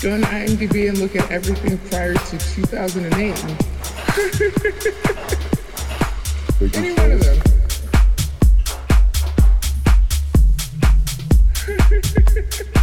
Go on IMDb and look at everything prior to 2008. Any one of them.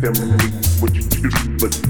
Tell me what you do, but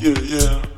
Yeah, yeah.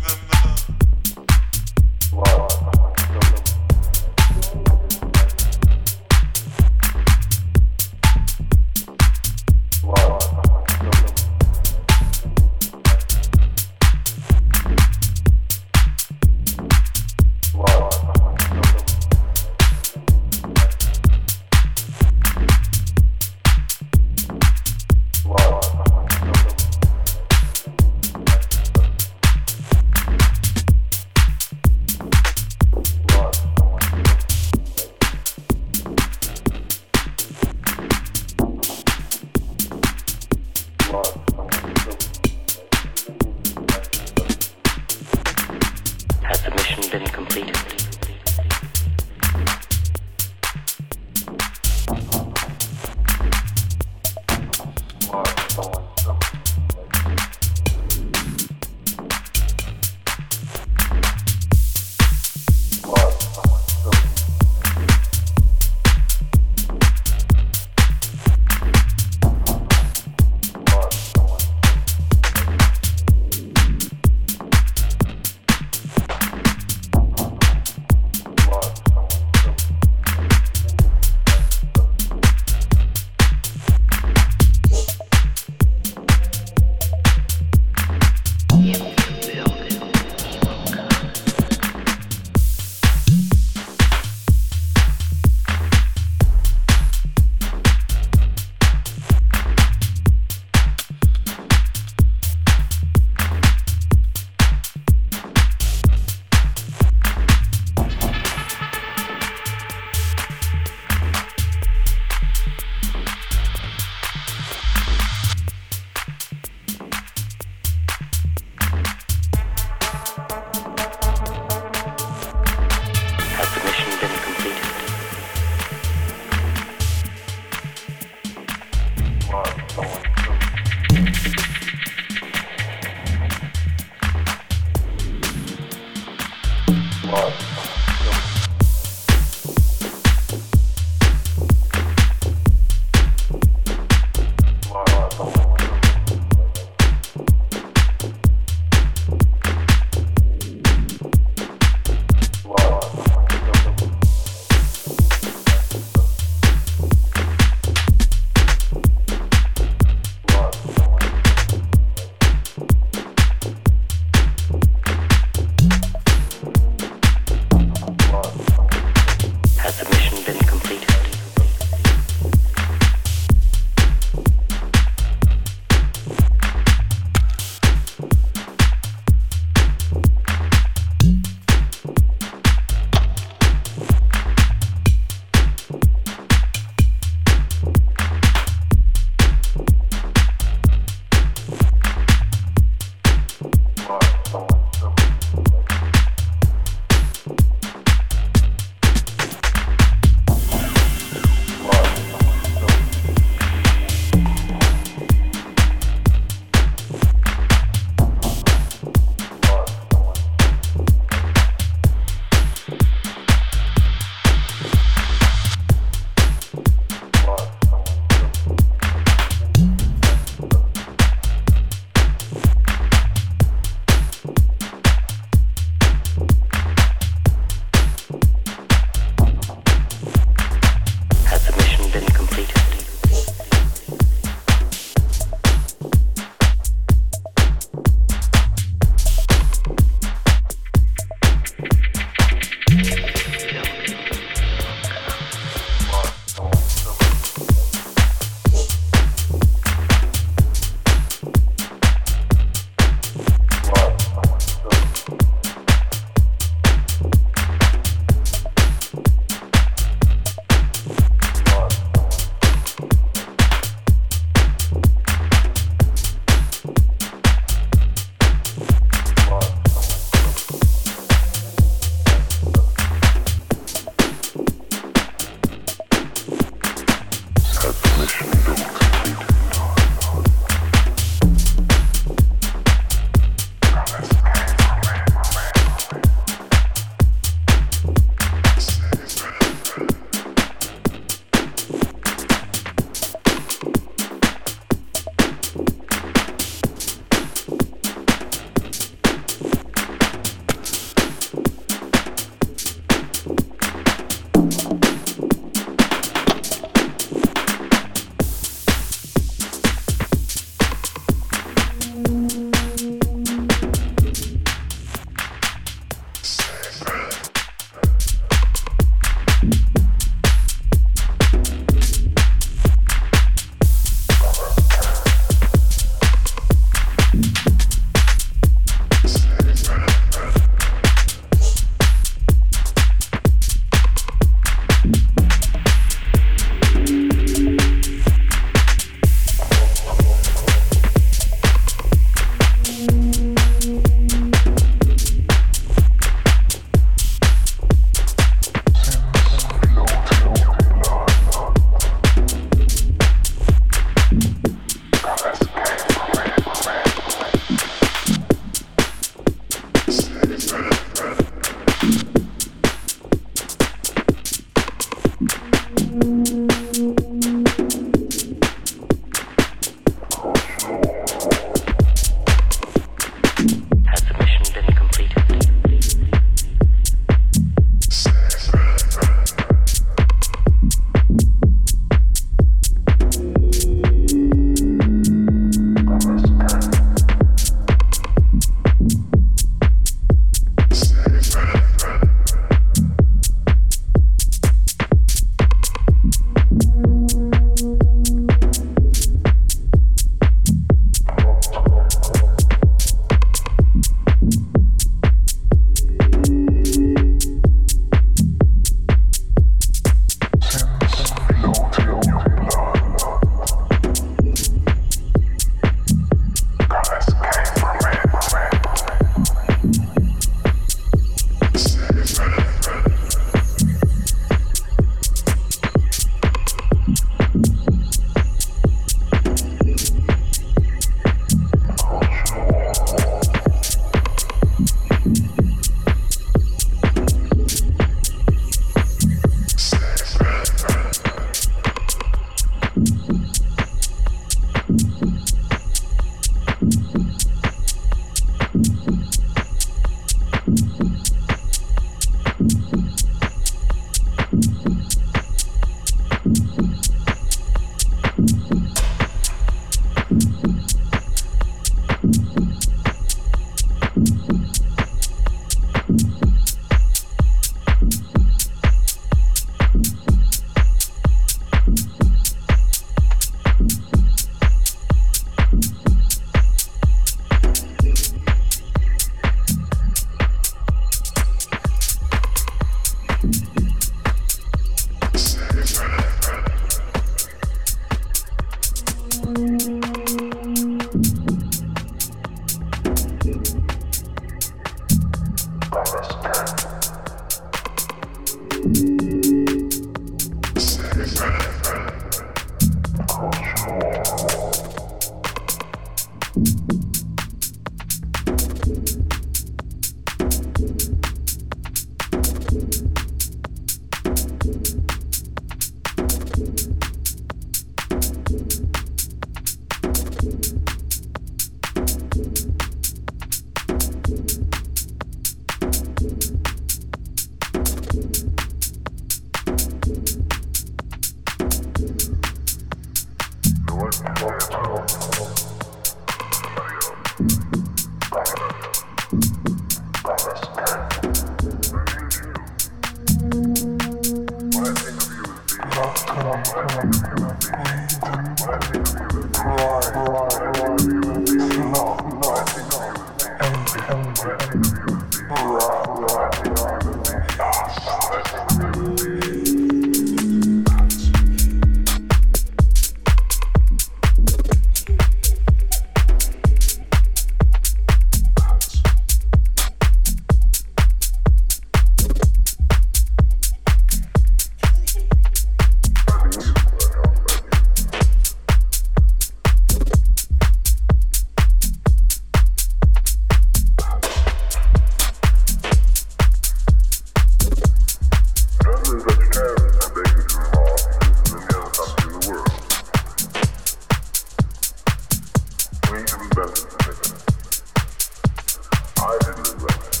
I didn't remember.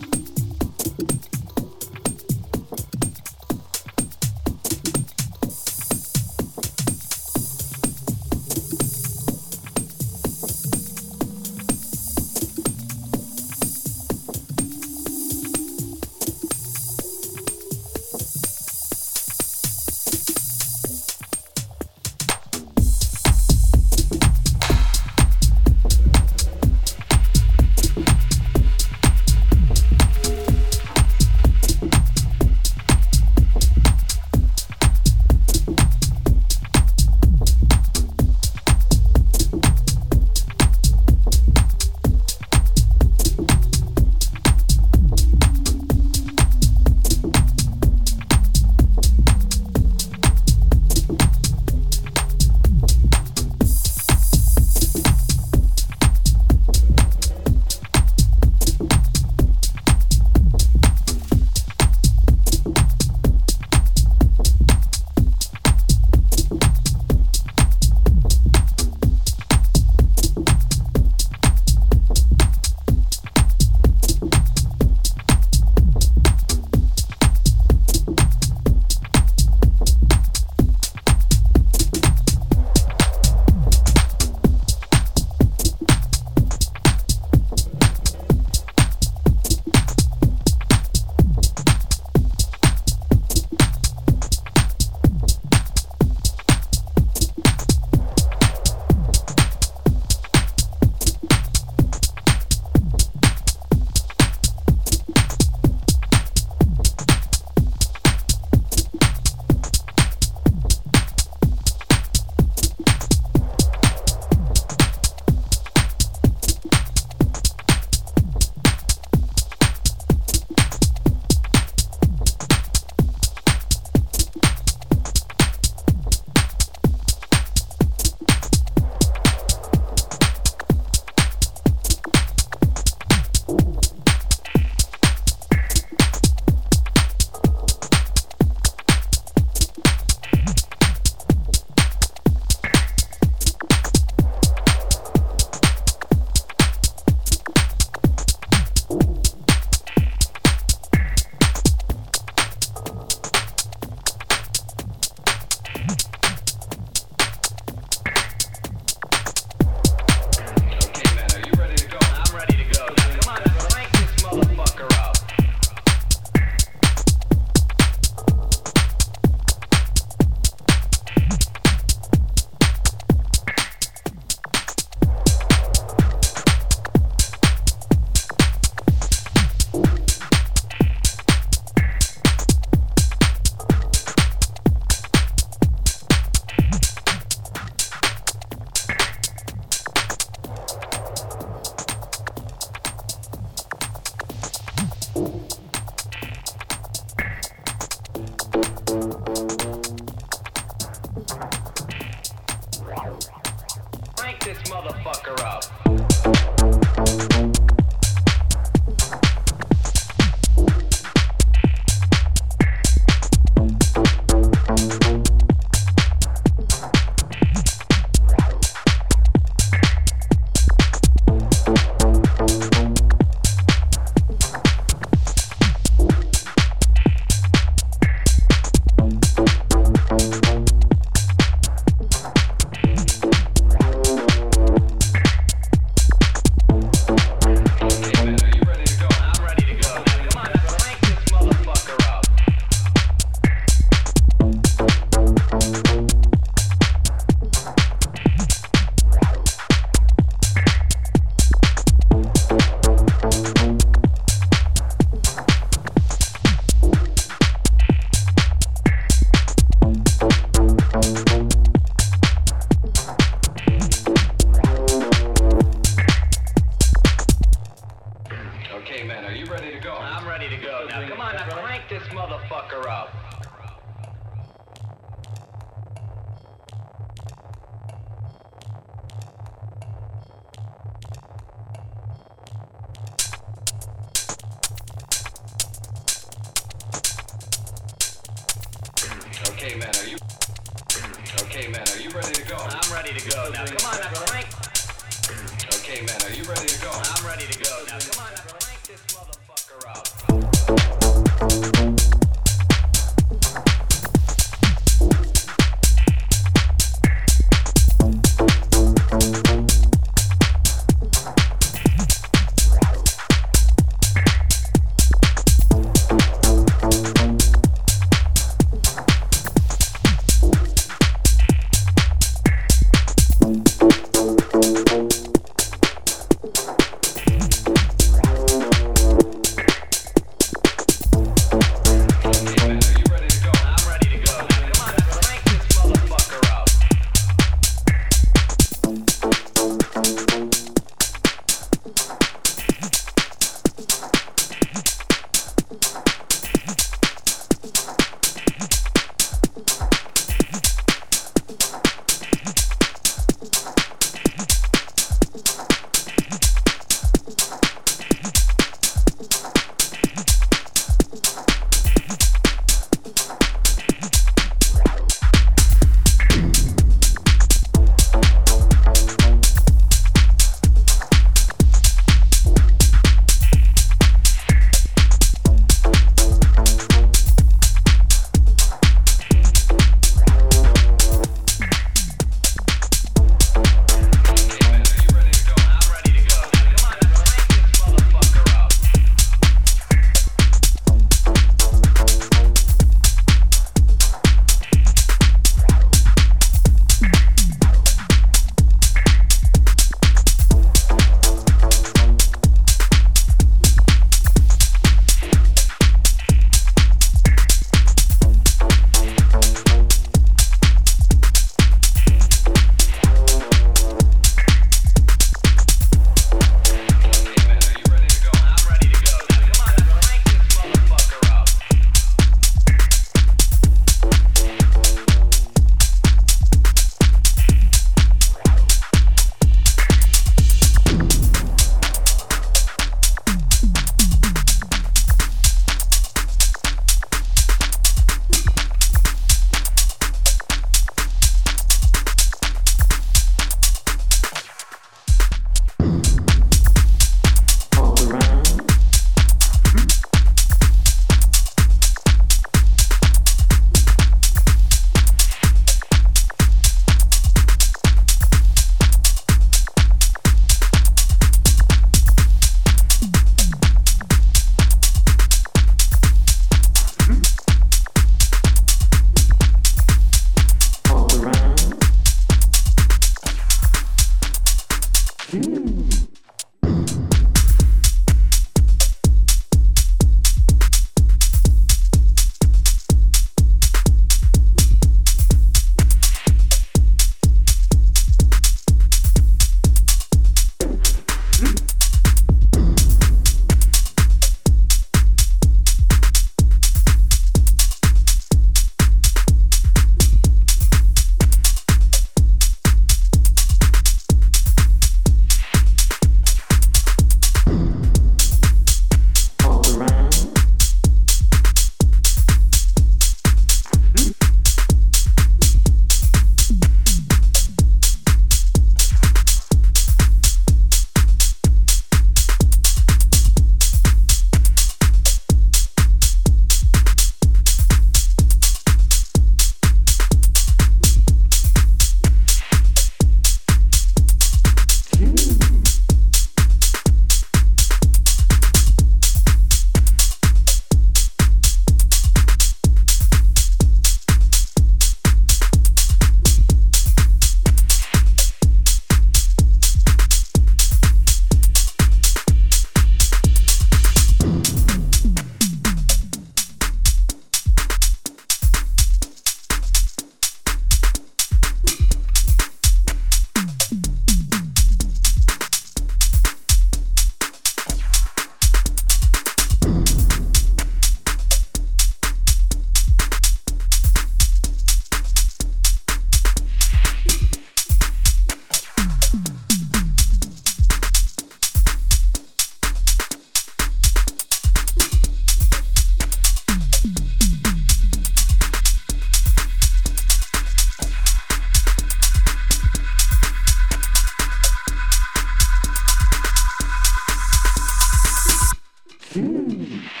Hum.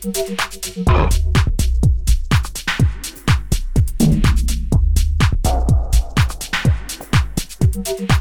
thank you